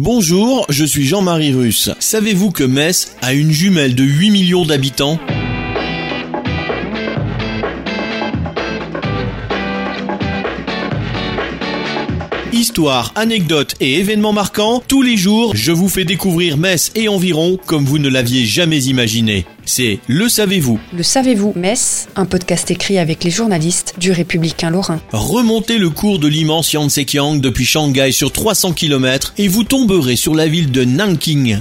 Bonjour, je suis Jean-Marie Russe. Savez-vous que Metz a une jumelle de 8 millions d'habitants? Histoire, anecdotes et événements marquants, tous les jours, je vous fais découvrir Metz et environ comme vous ne l'aviez jamais imaginé. C'est Le Savez-vous Le savez-vous, Metz, un podcast écrit avec les journalistes du Républicain Lorrain. Remontez le cours de l'immense Yangtze-Kiang depuis Shanghai sur 300 km et vous tomberez sur la ville de Nanking.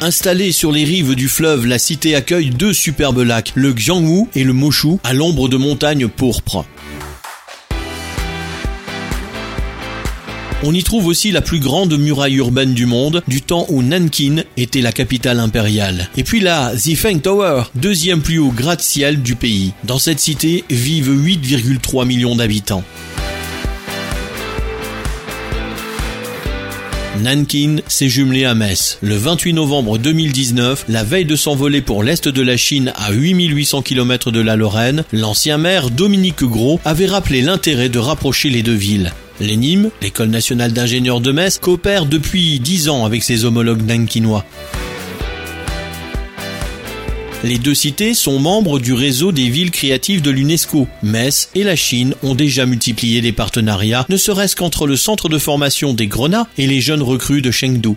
Installée sur les rives du fleuve, la cité accueille deux superbes lacs, le Xiangwu et le Moshu, à l'ombre de montagnes pourpres. On y trouve aussi la plus grande muraille urbaine du monde, du temps où Nankin était la capitale impériale. Et puis là, Zifeng Tower, deuxième plus haut gratte-ciel du pays. Dans cette cité vivent 8,3 millions d'habitants. Nankin s'est jumelé à Metz. Le 28 novembre 2019, la veille de s'envoler pour l'Est de la Chine à 8800 km de la Lorraine, l'ancien maire Dominique Gros avait rappelé l'intérêt de rapprocher les deux villes. L'ENIM, l'École nationale d'ingénieurs de Metz, coopère depuis 10 ans avec ses homologues nankinois. Les deux cités sont membres du réseau des villes créatives de l'UNESCO. Metz et la Chine ont déjà multiplié les partenariats, ne serait-ce qu'entre le centre de formation des Grenats et les jeunes recrues de Chengdu.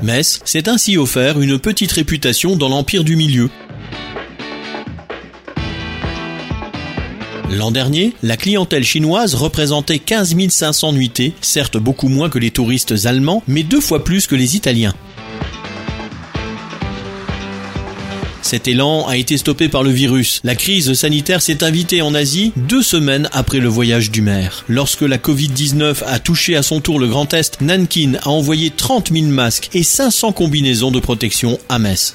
Metz s'est ainsi offert une petite réputation dans l'empire du milieu. L'an dernier, la clientèle chinoise représentait 15 500 nuitées, certes beaucoup moins que les touristes allemands, mais deux fois plus que les Italiens. Cet élan a été stoppé par le virus. La crise sanitaire s'est invitée en Asie deux semaines après le voyage du maire. Lorsque la Covid-19 a touché à son tour le Grand Est, Nankin a envoyé 30 000 masques et 500 combinaisons de protection à Metz.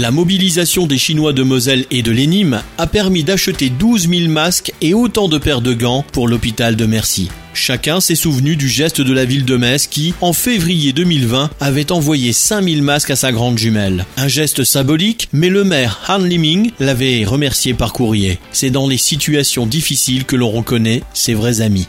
La mobilisation des Chinois de Moselle et de l'Enim a permis d'acheter 12 000 masques et autant de paires de gants pour l'hôpital de Mercy. Chacun s'est souvenu du geste de la ville de Metz qui, en février 2020, avait envoyé 5000 masques à sa grande jumelle. Un geste symbolique, mais le maire Han Liming l'avait remercié par courrier. C'est dans les situations difficiles que l'on reconnaît ses vrais amis.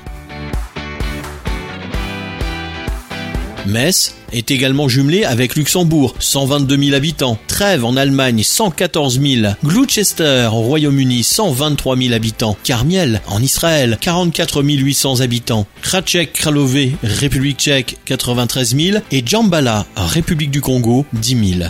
Metz est également jumelé avec Luxembourg, 122 000 habitants, Trèves en Allemagne, 114 000, Gloucester au Royaume-Uni, 123 000 habitants, Carmiel en Israël, 44 800 habitants, Krachek Kralové, République tchèque, 93 000 et Djambala, République du Congo, 10 000.